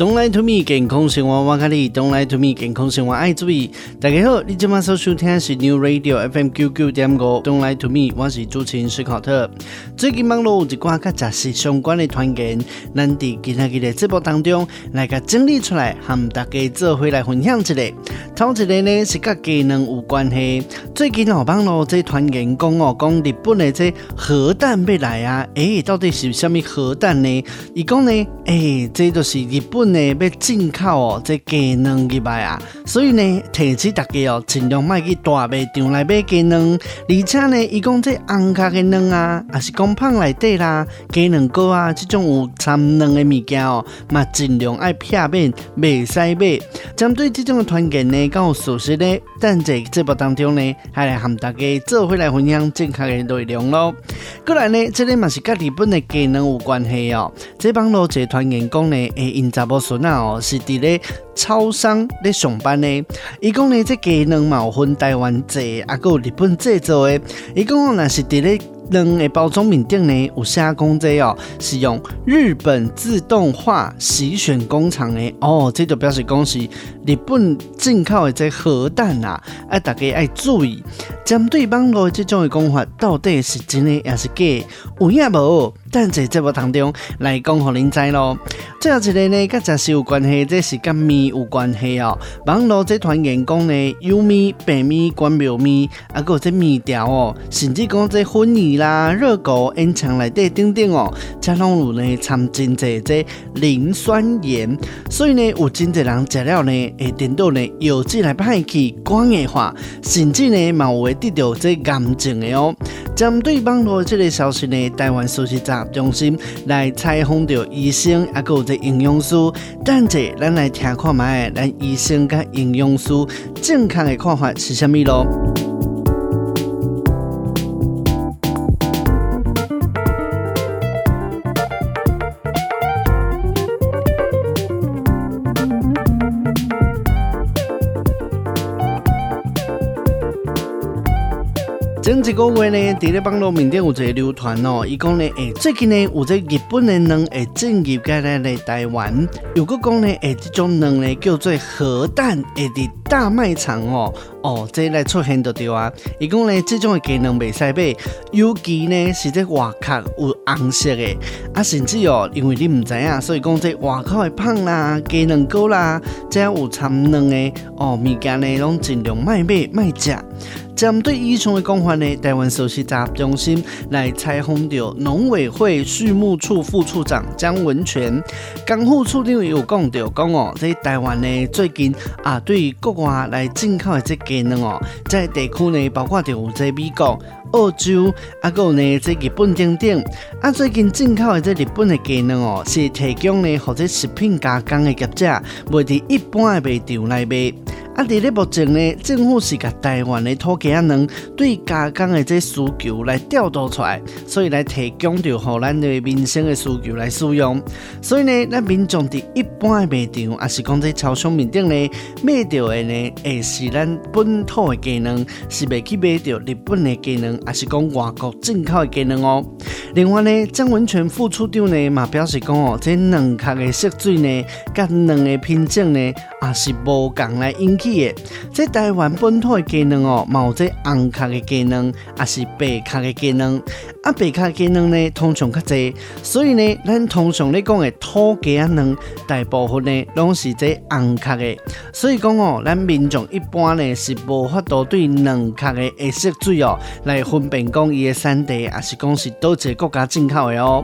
Don't lie to me，健康生活我教你。Don't lie to me，健康生活爱注意。大家好，你今晚所收听的是 New Radio FM 九九点五。Don't lie to me，我是主持人史考特。最近网络有一寡甲杂志相关的团建，咱伫今仔日的节目当中来甲整理出来，和大家做回来分享一下。头一个呢是甲技能有关系。最近哦，网络这团建讲哦，讲日本的这核弹要来啊，诶、欸，到底是什么核弹呢？伊讲呢，诶、欸，这就是日本。呢要进口哦，这鸡卵入来啊，所以呢，提醒大家哦，尽量卖去大卖场来买鸡卵，而且呢，伊讲这红壳的卵啊，也是讲胖内底啦，鸡卵糕啊，这种有掺卵的物件哦，嘛尽量爱避免，袂使买。针对这种的团建呢，刚有属实呢，但在节目当中呢，还来和大家做回来分享正确的内容咯。过来呢，这里嘛是跟日本的鸡卵有关系哦。这帮老者团建讲呢，诶，因查某孙啊哦，是伫咧超商咧上班咧。伊讲呢，这鸡卵嘛有分台湾制，啊，搁有日本制造诶。伊讲若是伫咧。卵诶包装面顶咧，有写讲这哦，是用日本自动化洗选工厂诶哦，这就表示讲是日本进口的这核弹啊，哎，大家爱注意，针对网络这种的讲法，到底是真的还是假？有影无？但在节目当中来讲，互恁知咯。最后一个呢，跟杂志有关系，这是跟米有关系哦。网络这团员讲呢，有米、白米、关庙米，啊，搁有这米条哦，甚至讲这粉圆啦、热狗、烟肠内底等等哦，这拢有呢掺真济这磷酸盐，所以呢，有真侪人食了呢，会颠倒呢，有机来歹去光的话，甚至呢，嘛会得到这癌症的哦。针对网络这个消息呢，台湾事实查核中心来采访到医生，啊，有这营养师，等者咱来听看卖，咱医生甲营养师正确的看法是虾米咯？个月呢，伫咧网络面顶有一个流传哦，伊讲呢，诶、欸，最近呢有这日本的卵会进入过来来台湾，又个讲呢，诶、欸，这种卵呢叫做核弹，会伫大卖场哦，哦，这来出现就对啊。伊讲呢，这种的鸡卵袂使买，尤其呢是这外壳有红色的，啊，甚至哦，因为你唔知影，所以讲这外口的胖啦、鸡卵糕啦，这样有掺卵的哦，物件呢，拢尽量卖买卖食。针对以上的讲法呢，台湾首席杂中心来采访到农委会畜牧处副处长江文全，江副处长有讲到讲哦，在台湾呢最近啊，对于国外来进口的这鸡卵哦，在地区呢包括在美国、澳洲，啊，搁有呢在日本等等，啊，最近进口的这日本的鸡卵哦，是提供呢或者食品加工的业者卖伫一般的卖场来卖。啊！伫咧目前呢，政府是甲台湾的土鸡仔卵对加工的这需求来调度出来，所以来提供着互咱的民生的需求来使用。所以呢，咱民众伫一般的卖场，也是讲在超商面顶呢，买到的呢，会是咱本土的鸡卵，是袂去买到日本的鸡卵，也是讲外国进口的鸡卵哦。另外呢，张文全副处长呢嘛表示讲哦，这卵壳的色水呢，甲卵的品种呢，也是无共来引起。在台湾本土的鸡卵哦，冇这红壳的鸡卵，也是白壳的鸡卵。啊，白壳鸡卵呢，通常较侪，所以呢，咱通常咧讲的土鸡啊卵，大部分呢拢是这红壳的。所以讲哦，咱民众一般呢是无法度对卵壳的颜色水哦来分辨讲伊的产地，还是讲是倒一个国家进口的哦。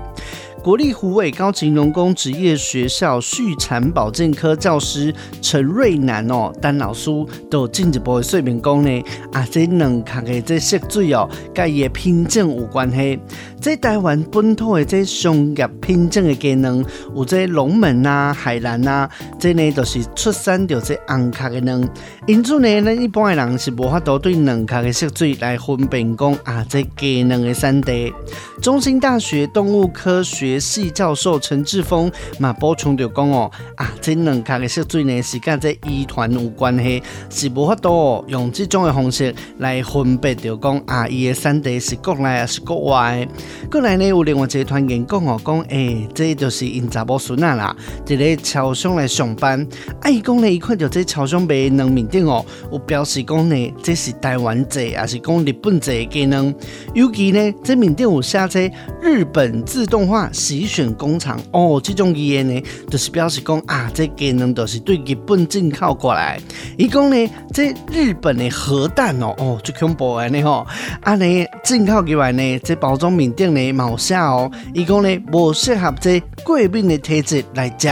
国立虎尾高级农工职业学校畜产保健科教师陈瑞南哦，陈老师都进一步的说明讲呢，啊，这两壳的这色水哦，跟伊的品种有关系。在台湾本土的这商业品种的鸡卵，有这龙门啊、海南啊，这呢都是出产着这红壳的卵。因此呢，咱一般的人是无法度对卵壳的色水来分辨讲啊，这鸡卵的产地。中兴大学动物科学系教授陈志峰嘛补充着讲哦，啊，这两卡的色水呢是甲这遗传有关系，是无法度哦用这种的方式来分别着讲啊，伊的产地是国内还是国外。国内呢，有另外一个团员讲哦，讲诶、欸，这就是因查某孙仔啦，伫咧超商来上班。啊，伊讲呢，伊看到这超商卖卵面顶哦，有表示讲呢，这是台湾制，还是讲日本制的鸡卵。尤其呢，这面顶有写这日本自动化洗选工厂哦，这种语言呢，就是表示讲啊，这技能都是对日本进口过来。伊讲呢，这日本的核弹哦，哦，就恐怖的呢吼，啊呢，进口过来呢，这包装面。顶呢冇写哦，伊讲呢无适合这过敏的体质来食，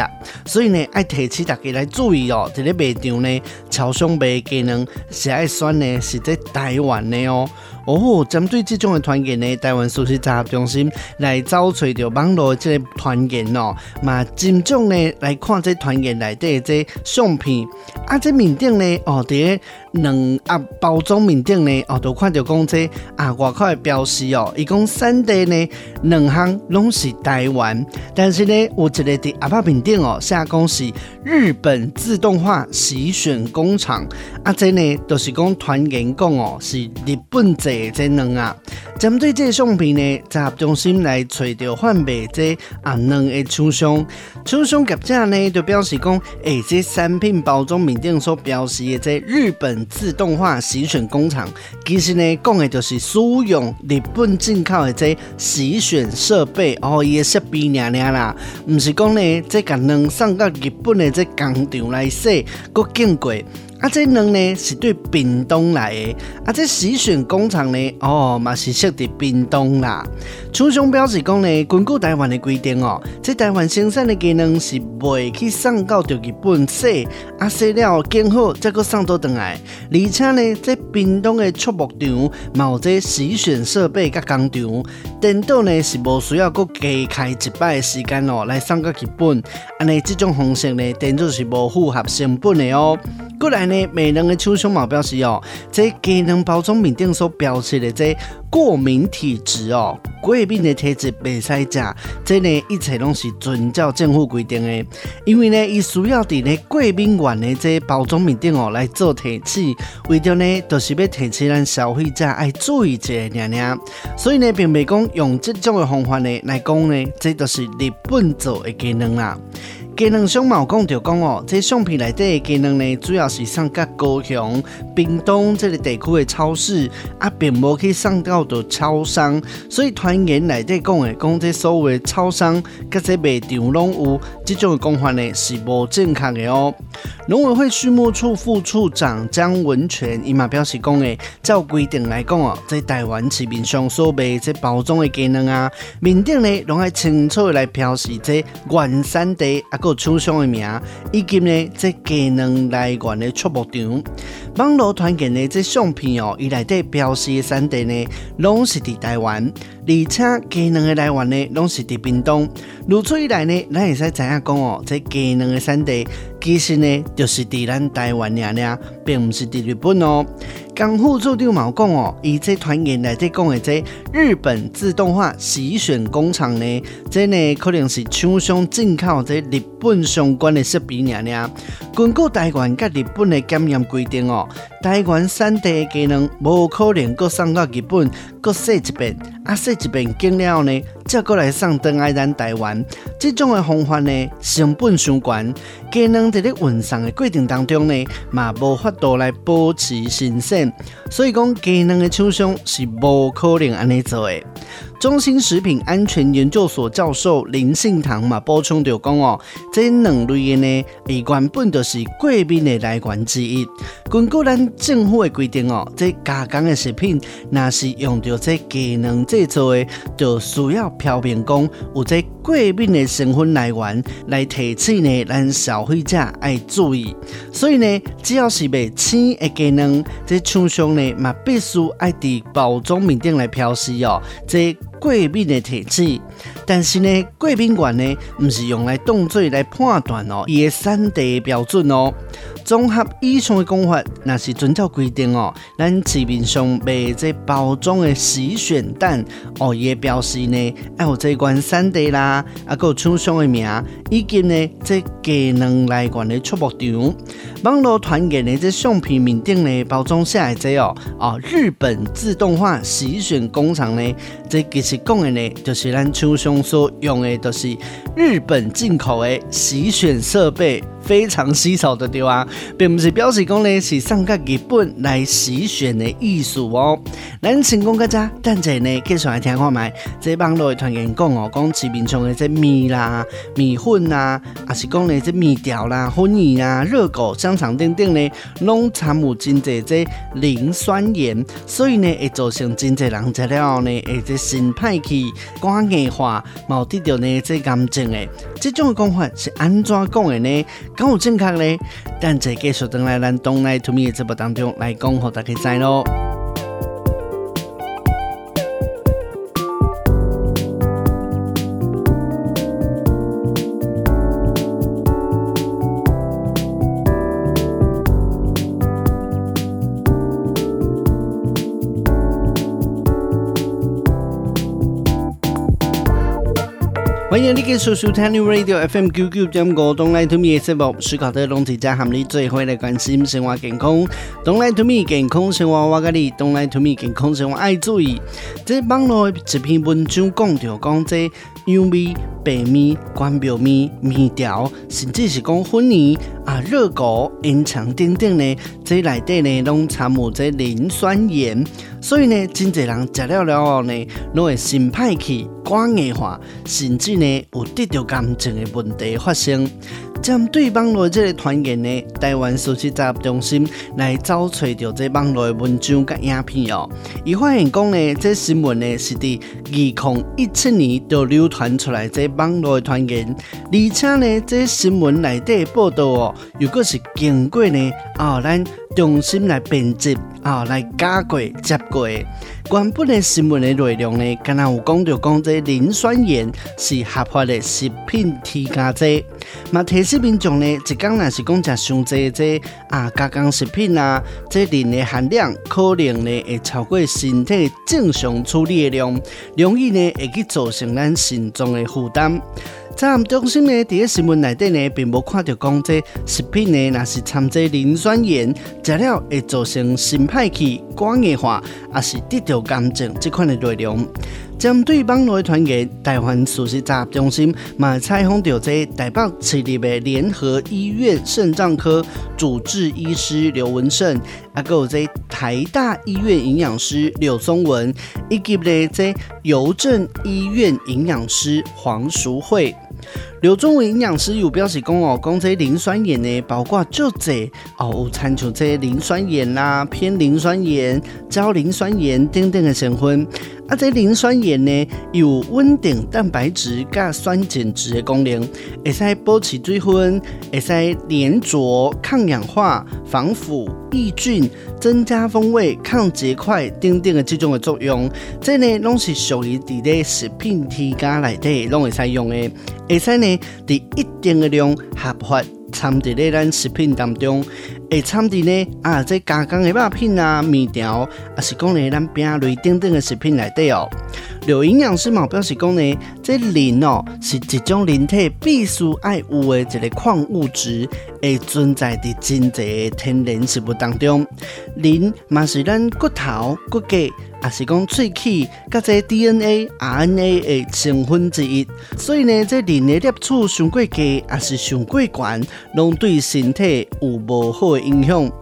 所以呢爱提醒大家来注意哦，这个卖场呢，超商卖技能是爱选呢是在台湾的哦。哦，针对这种的团员呢，台湾素食杂合中心来找找到网络的这个团员哦，嘛尽量呢来看这团员内底这相片，啊这面顶呢哦，伫个卵啊包装面顶呢哦，都看到讲这啊外口的标识哦，伊讲产地呢两项拢是台湾，但是呢有一个伫阿爸面顶哦，写讲是日本自动化洗选工厂，啊这呢、就是讲团员讲哦是日本制。这卵啊，针对这个相片呢，杂中心来找到贩卖这啊卵的厂商，厂商业者呢就表示讲，诶、欸，这产品包装面顶所标示的这日本自动化洗选工厂，其实呢讲的就是使用日本进口的这洗选设备哦，伊个设备娘娘啦，唔是讲呢这个卵送到日本的这工厂来洗，搁经过。啊，这卵呢是对冰冻来的，啊，这洗选工厂呢，哦，嘛是设伫冰冻啦。厂商表示讲呢，根据台湾的规定哦，这台湾生产的鸡卵是未去送到着日本洗，啊洗了更好再搁送倒转来。而且呢，这冰冻的畜牧场嘛有这洗选设备甲工厂，颠倒呢是无需要搁加开一摆的时间哦来送到日本。安尼这种方式呢，颠倒是无符合成本的哦。过来呢，美人的厂商嘛表示哦，这鸡能包装面顶所标示的这过敏体质哦，过敏的体质袂使食，这呢一切拢是遵照政府规定的。因为呢，伊需要伫呢过敏源的这包装面顶哦来做提示，为着呢、就是要提醒咱消费者爱注意一下娘娘。所以呢，并未讲用这种的方法呢来讲呢，这都是日本做的鸡卵啦。鸡卵商嘛有讲着讲哦，这相片内底的鸡卵呢，主要是送到高雄、屏东这个地区的超市，啊，并无去送到的超商，所以团员内底讲的讲这所谓超商，甲这卖场拢有这种的讲法呢，是无正确的哦。农委会畜牧处副处长江文全伊嘛表示讲诶，照规定来讲哦，在台湾市面上所卖这包装的鸡卵啊，面顶呢拢爱清楚来标示这原产地啊。个厂商的名，以及呢，这鸡卵来源的畜牧场，网络传见的这相片哦，伊内底标示的产地呢，拢是伫台湾，而且鸡卵的来源呢，拢是伫屏东。如此以来呢，咱会使知影讲哦，这鸡卵的产地其实呢，就是伫咱台湾尔尔，并毋是伫日本哦。江副处长嘛讲哦，以这团员来在讲的这日本自动化洗选工厂呢，这呢可能是厂商进口这日本相关的设备尔尔。根据台湾甲日本的检验规定哦，台湾产地的鸡卵无可能搁送到日本搁洗一遍，啊洗一遍经了呢，再过来送回来咱台湾。这种的方法呢，成本伤悬，鸡卵在咧运送的过程当中呢，嘛无法度来保持新鲜。所以讲鸡卵的厂商是无可能安尼做的。中心食品安全研究所教授林信堂嘛补充着讲哦，这两类的呢，伊原本就是过敏的来源之一。根据咱政府的规定哦，这加工的食品若是用着这鸡卵制作的，就需要标明讲有这过敏的成分来源来提醒呢，咱消费者爱注意。所以呢，只要是卖青的鸡卵，这通常呢嘛必须爱伫包装面顶来标示哦，这。过敏的体质，但是呢，贵宾馆呢，不是用来当做来判断哦，伊的产地标准哦。综合以上的讲法，那是遵照规定哦。咱市面上卖这包装的洗选蛋哦，也表示呢，还有这款产地啦，啊，个厂商的名，以及呢，这鸡卵来源的出牧场。网络传言的这相片面顶呢，包装写的这哦，哦，日本自动化洗选工厂呢，这其实讲的呢，就是咱厂商所用的，都是日本进口的洗选设备。非常稀少的对啊，并不是表示讲呢是送到日本来洗选的意思哦。咱成功个这，等下呢继续来听看麦。这网络的传言讲哦，讲市面上的这面啦、米粉啦，还是讲呢这面条啦、粉圆啊、热狗、香肠等等呢，拢掺有真济这磷酸盐，所以呢会造成真济人食了后呢，会这心歹气、肝硬化、毛得着呢这癌症的。这种讲法是安怎讲的呢？敢有正确呢？等下继续等来咱 Don't Lie to Me 的节目当中来讲，给大家知咯。欢迎你继续收听 New Radio FM 九九点五，Don't Lie to Me 的节目，思考的拢是在和你做伙来关心生活健康。Don't Lie to Me 健康生活我跟你，Don't Lie to Me 健康生活爱注意。这网络一篇文章讲到讲这油米、白米、关庙米、面条，甚至是讲粉泥啊、热狗、烟肠等等呢，这内底呢拢掺有这磷酸盐，所以呢，真侪人食了了后呢，拢会心歹气。肝硬化，甚至呢有得到癌症的问题发生。针对网络这个传言呢，台湾事实查核中心来找找到这网络文章甲影片哦。伊发现讲呢，这新闻呢是伫二零一七年就流传出来这网络传言，而且呢，这新闻内底报道哦，如果是经过呢，哦，咱中心来编辑啊，来加过接过。原本的新闻的内容呢，敢若有讲到讲这磷酸盐是合法的食品添加剂，嘛提示民众呢，一讲若是讲食伤济这啊加工食品啊，这磷的含量可能呢会超过身体正常处理的量，容易呢会去造成咱心脏的负担。查核中心呢，伫个新闻内底呢，并无看到讲这食品呢，若是掺这磷酸盐，食了会造成心歹气、肝硬化，也是得到癌症这款的内容。针对网络的传言，台湾事实查核中心嘛采访到这台北市立的联合医院肾脏科主治医师刘文胜，啊，还有这台大医院营养师柳松文，以及呢这邮政医院营养师黄淑慧。刘宗文营养师有表示讲哦，讲这磷酸盐呢，包括就这哦，有掺出这磷酸盐啦、偏磷酸盐、焦磷酸盐等等的成分。啊，这磷酸盐呢，有稳定蛋白质加酸碱值的功能，会使保持水分，会使粘着、抗氧化、防腐、抑菌、增加风味、抗结块等等的这种的作用。这呢，拢是属于伫咧食品添加内底拢会使用的，会使呢，伫一定的量合法。掺伫咧咱食品当中，会掺伫咧啊，这加工的肉品啊、面条，啊是讲咧咱饼类等等的食品内底哦。刘营养师嘛表示讲咧，这磷哦是一种人体必须爱有的一个矿物质，会存在伫真侪天然食物当中。磷嘛是咱骨头、骨骼。也是讲喙齿，甲这 DNA、RNA 的成分之一，所以呢，这人的摄取上过低，也是上过悬，拢对身体有无好的影响。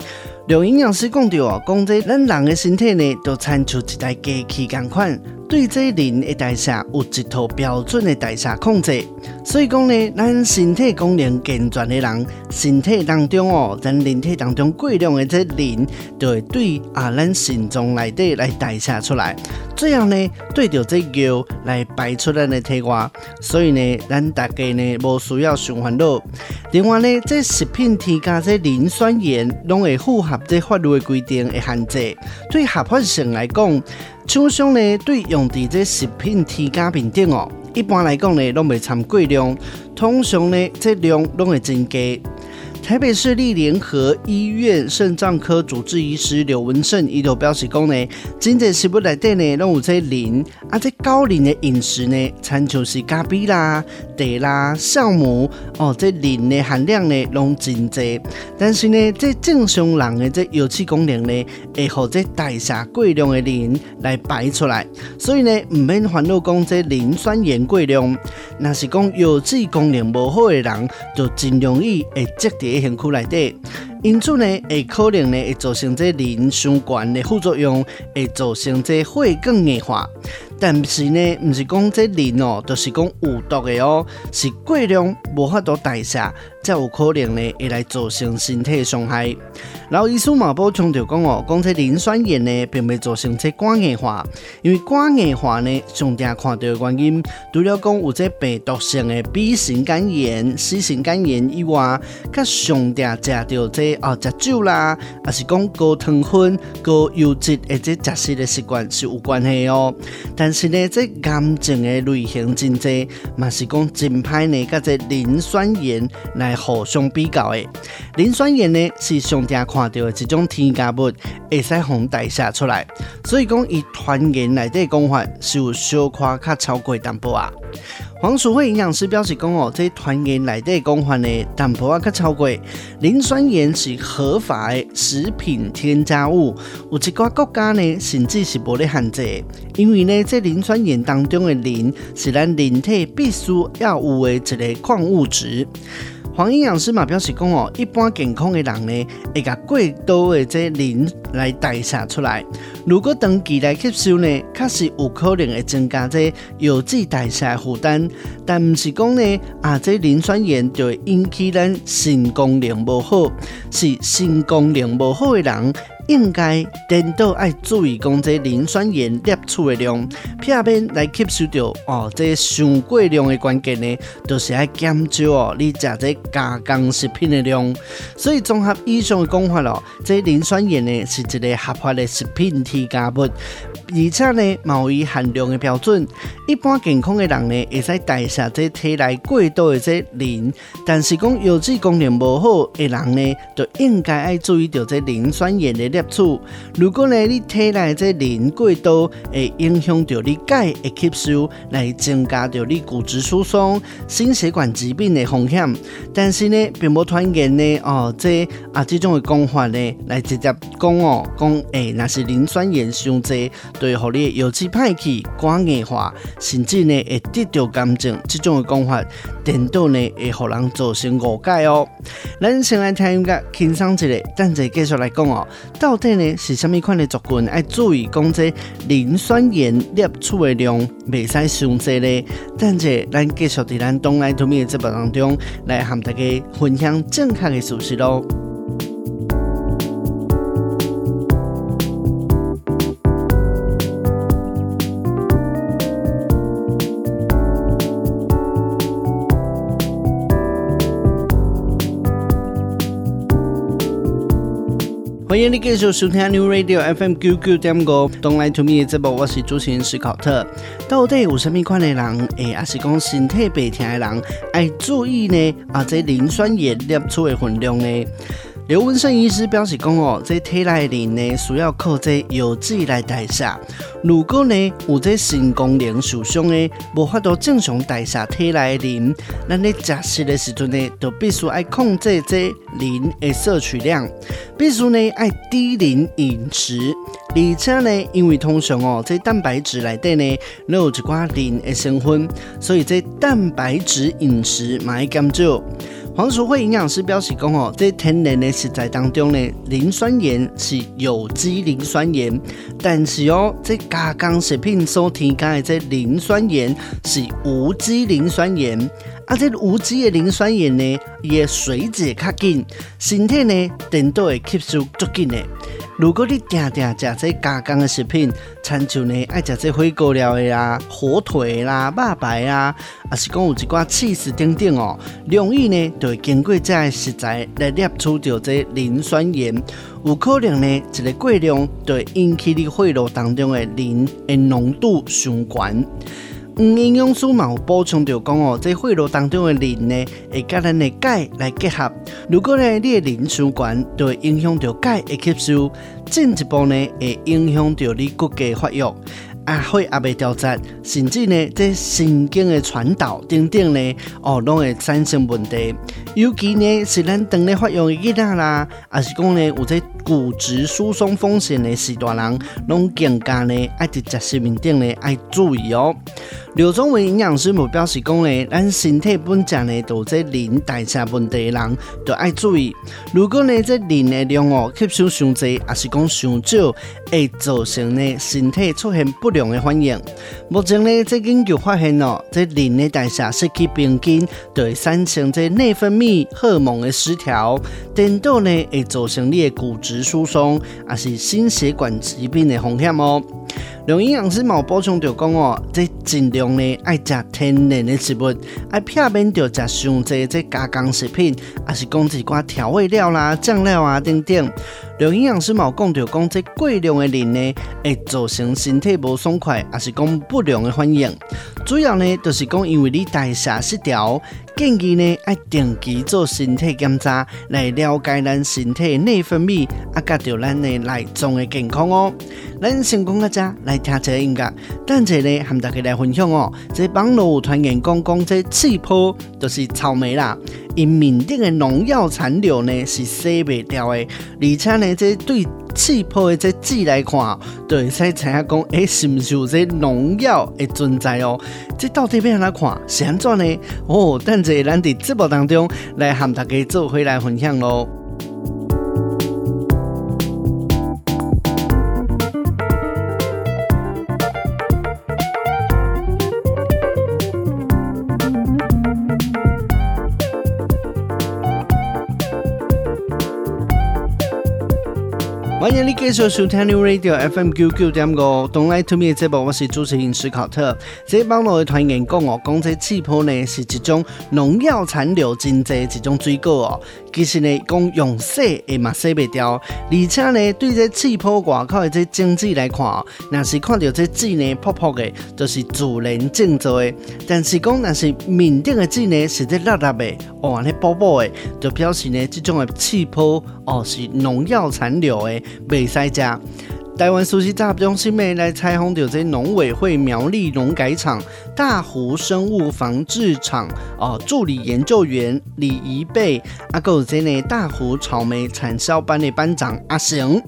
有营养师讲到啊，讲这咱人的身体呢，就参出一台机器共款。对这磷的代谢有一套标准的代谢控制，所以讲呢，咱身体功能健全的人，身体当中哦，咱人体当中过量的这磷，就会对啊，咱肾脏内底来代谢出来，最后呢，对着这尿来排出咱的体外，所以呢，咱大家呢，无需要伤烦恼。另外呢，这食品添加这磷酸盐，拢会符合这法律的规定的限制，对合法性来讲。厂商呢，对用在这食品添加品顶哦，一般来讲呢，拢未掺过量，通常呢，这量拢会增加。台北市立联合医院肾脏科主治医师刘文胜伊就表示讲呢，真济食物内底呢，拢有这磷，啊，这高磷的饮食呢，参像是咖啡啦、茶啦、酵母哦，这磷的含量呢，拢真济。但是呢，这正常人的这油脂功能呢，会和这代谢过量的磷来排出来，所以呢，唔免烦恼讲这磷酸盐过量。若是讲油脂功能无好的人，就真容易会积在。身躯内底，因此呢，会可能呢会造成这磷相关的副作用，会造成这血管硬化。但是呢，毋是讲这磷哦，都、就是讲有毒的哦，是过量无法度代谢，才有可能呢会来造成身体伤害。然后医师嘛补充就讲哦，讲这磷酸盐呢，并未造成这肝硬化，因为肝硬化呢，上定看到的原因，除了讲有这病毒性的 B 型肝炎、C 型肝炎以外，佮上定食到这哦，食酒啦，还是讲高糖分、高油脂的这食食的习惯是有关系哦，但是呢，这癌症的类型真济，嘛是讲真歹呢，甲这磷酸盐来互相比较的。磷酸盐呢是上常看到的一种添加物，会使互代谢出来，所以讲以团员内底讲法是有小可较超过淡薄啊。黄淑惠营养师表示讲哦，这团员内底讲法呢，淡薄啊较超过。磷酸盐是合法的食品添加物，有一寡国家呢甚至是无咧限制，因为呢这磷酸盐当中的磷是咱人体必须要有的一个矿物质。黄营养师嘛表示讲哦，一般健康的人呢，会甲过多的这磷来代谢出来。如果长期来吸收呢，确实有可能会增加这油脂代谢负担。但唔是讲呢，啊，这磷酸盐就会引起咱肾功能不好，是肾功能不好的人。应该颠倒爱注意讲这磷酸盐摄取的量，避免来吸收到哦。这上过量的关键呢，就是爱减少哦。你食这加工食品的量，所以综合以上的讲法咯，这磷酸盐呢是一个合法的食品添加物，而且呢，贸易含量的标准，一般健康的人呢会使代谢这体内过多的这磷，但是讲油脂功能不好的人呢，就应该爱注意到这磷酸盐的。摄取，如果呢你体内这磷过多，会影响到你钙的吸收，来增加到你骨质疏松、心血管疾病的风险。但是呢，并无传言呢哦，这啊这种的讲法呢，来直接讲哦，讲诶，那是磷酸盐伤济，对互你油脂歹去、肝硬化，甚至呢会得到癌症。这种的讲法，颠倒呢会互人造成误解哦。咱先来听一个轻松一个，等下继续来讲哦。到底呢是虾米款的族群要注意讲这磷酸盐摄取的量未使伤济呢？等下咱继续伫咱东来土米的节目当中来和大家分享正确的事实咯。欢迎你继续收听 New Radio FM 九九点五，Don't Lie to Me 这部，我是主持人史考特。到底有什么款的人，诶，还是讲身体白疼的人，爱注意呢？啊，这磷酸盐摄取的分量呢？刘文胜医师表示讲哦，这体内磷呢，需要靠这油脂来代谢。如果呢有这肾功能受伤呢，无法度正常代谢体内磷，那咧食食的时阵呢，就必须爱控制这磷的摄取量，必须呢爱低磷饮食。而且呢，因为通常哦，这蛋白质内底呢，都有一寡磷的成分，所以这蛋白质饮食嘛要减少。黄淑慧营养师表示讲哦，在天然的食材当中呢，磷酸盐是有机磷酸盐，但是哦，在加工食品所添加的这磷酸盐是无机磷酸盐。啊，这无机的磷酸盐呢，伊个水解较紧，身体呢，颠倒会吸收足紧的。如果你定定食这加工的食品，亲像呢爱食这火锅料的啦、火腿啦、肉排啊，还是讲有一寡起司等等哦，容易呢就会经过这食材来摄取到这磷酸盐，有可能呢一个过量就会引起你血肉当中的磷的浓度上悬。嗯，营养师嘛有补充着讲哦，这血肉当中的磷呢，会甲咱的钙来结合。如果呢你的磷伤悬，就会影响着钙的吸收，进一步呢会影响着你骨骼发育。啊，血也袂调节，甚至呢，这神经的传导等等呢，哦，拢会产生问题。尤其呢，是咱当咧发育的囡仔啦，还是讲呢，有这骨质疏松风险的时大人，拢更加呢，爱伫食食面顶呢，爱注意哦。刘宗文营养师有表示讲呢，咱身体本身呢，都有这磷代谢问题的人，都爱注意。如果呢，这磷的量哦吸收上侪，还是讲上少，会造成呢身体出现不良的反应。目前呢，这研究发现哦，这磷的代谢失去平均，就会产生这内分泌荷尔蒙的失调，颠倒呢会造成你的骨质疏松，还是心血管疾病的风险哦。龙营养师冇补充就讲哦，这尽量呢爱食天然的食物，爱避免着食上济这加工食品，还是讲一寡调味料啦、酱料啊等等。营养师冇讲着讲这过量的人呢，会造成身体不爽快，还是讲不良的反应。主要呢，就是讲因为你代谢失调，建议呢爱定期做身体检查，来了解咱身体内分泌，啊，甲着咱的内脏的健康哦。咱先讲个只来听一下音乐，等下呢，和大家来分享哦。这网络有传言讲讲这气泡就是草莓啦，因面顶的农药残留呢是洗不掉的，而且呢，这对气泡的这剂来看，就会使猜下讲，诶，是毋是有这农药的存在哦？这到底要安怎看？是安怎呢？哦，等者咱伫节目当中来和大家做回来分享喽。继续收听 New Radio FM 九九点五，Don't Lie to Me 的节目，我是主持人史考特。这网络的传言讲哦，讲这气泡呢是一种农药残留真济一种水果哦。其实呢，讲用洗也嘛洗不掉，而且呢，对这气泡外口的这经济来看哦，若是看到这剂呢泡泡的，就是自然净做的。但是讲若是面顶的剂呢是这辣辣的，哦，那薄薄的，就表示呢这种的气泡哦是农药残留的。未使食。台湾熟悉大中心妹来采访到这农委会苗栗农改场大湖生物防治厂哦助理研究员李宜贝，啊，还有这呢大湖草莓产销班的班长阿成。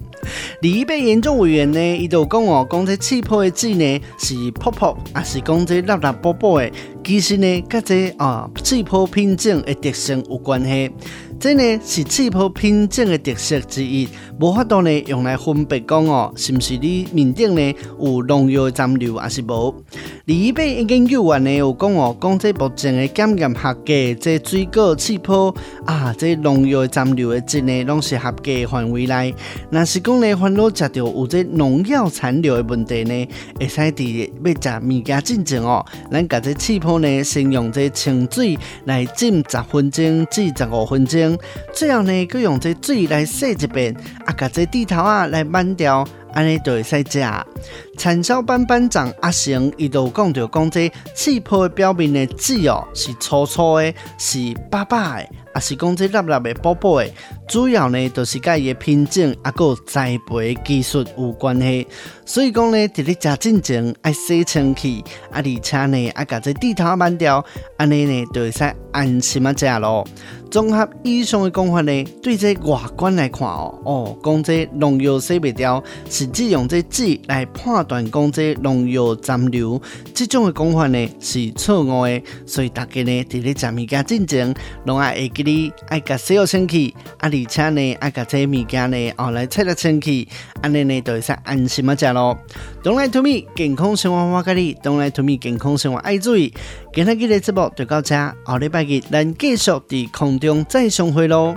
李宜贝研究委员呢，伊就讲哦，讲这气泡的剂呢是泡泡，还是讲这粒粒薄薄的，其实呢跟这啊气泡品种的特性有关系。这呢是气泡品种的特色之一，无法度呢用来分别讲哦，是不是你面顶呢有农药残留，还是无？李宜贝研究员呢有讲哦，讲这目前的检验合格，这水果气泡啊，这农药残留的质呢，拢是合格范围内。若是讲呢，烦恼食到有这农药残留的问题呢，会使伫要食物件进前哦，咱甲这气泡呢，先用这清水来浸十分钟至十五分钟。最后呢，佮用这水来洗一遍，啊，甲这蒂头啊来慢掉，安尼就会使食。产销班班长阿成伊就讲着讲，这气泡的表面的籽哦是粗粗的，是白白的。也是讲这粒粒的薄薄的，主要呢就是甲伊的品种啊，个栽培技术有关系。所以讲呢，伫咧食进前爱洗清气，啊，而且呢啊甲这地头慢掉，安尼呢就会使安心啊食咯。综合以上的讲法呢，对这外观来看哦，哦，讲这农药洗不掉，实际用这剂来判断讲这农药残留，这种的讲法呢是错误的。所以大家呢伫咧食物件进前，拢爱会记。你爱甲洗好清气，啊，而且呢，爱甲这物件呢，哦，来切得清气，安尼呢，就会使安心啊食咯。Don't Lie to Me，健康生活我甲你，Don't Lie to Me，健康生活爱注意。今日嘅节目就到这，后礼拜日咱继续伫空中再相会咯。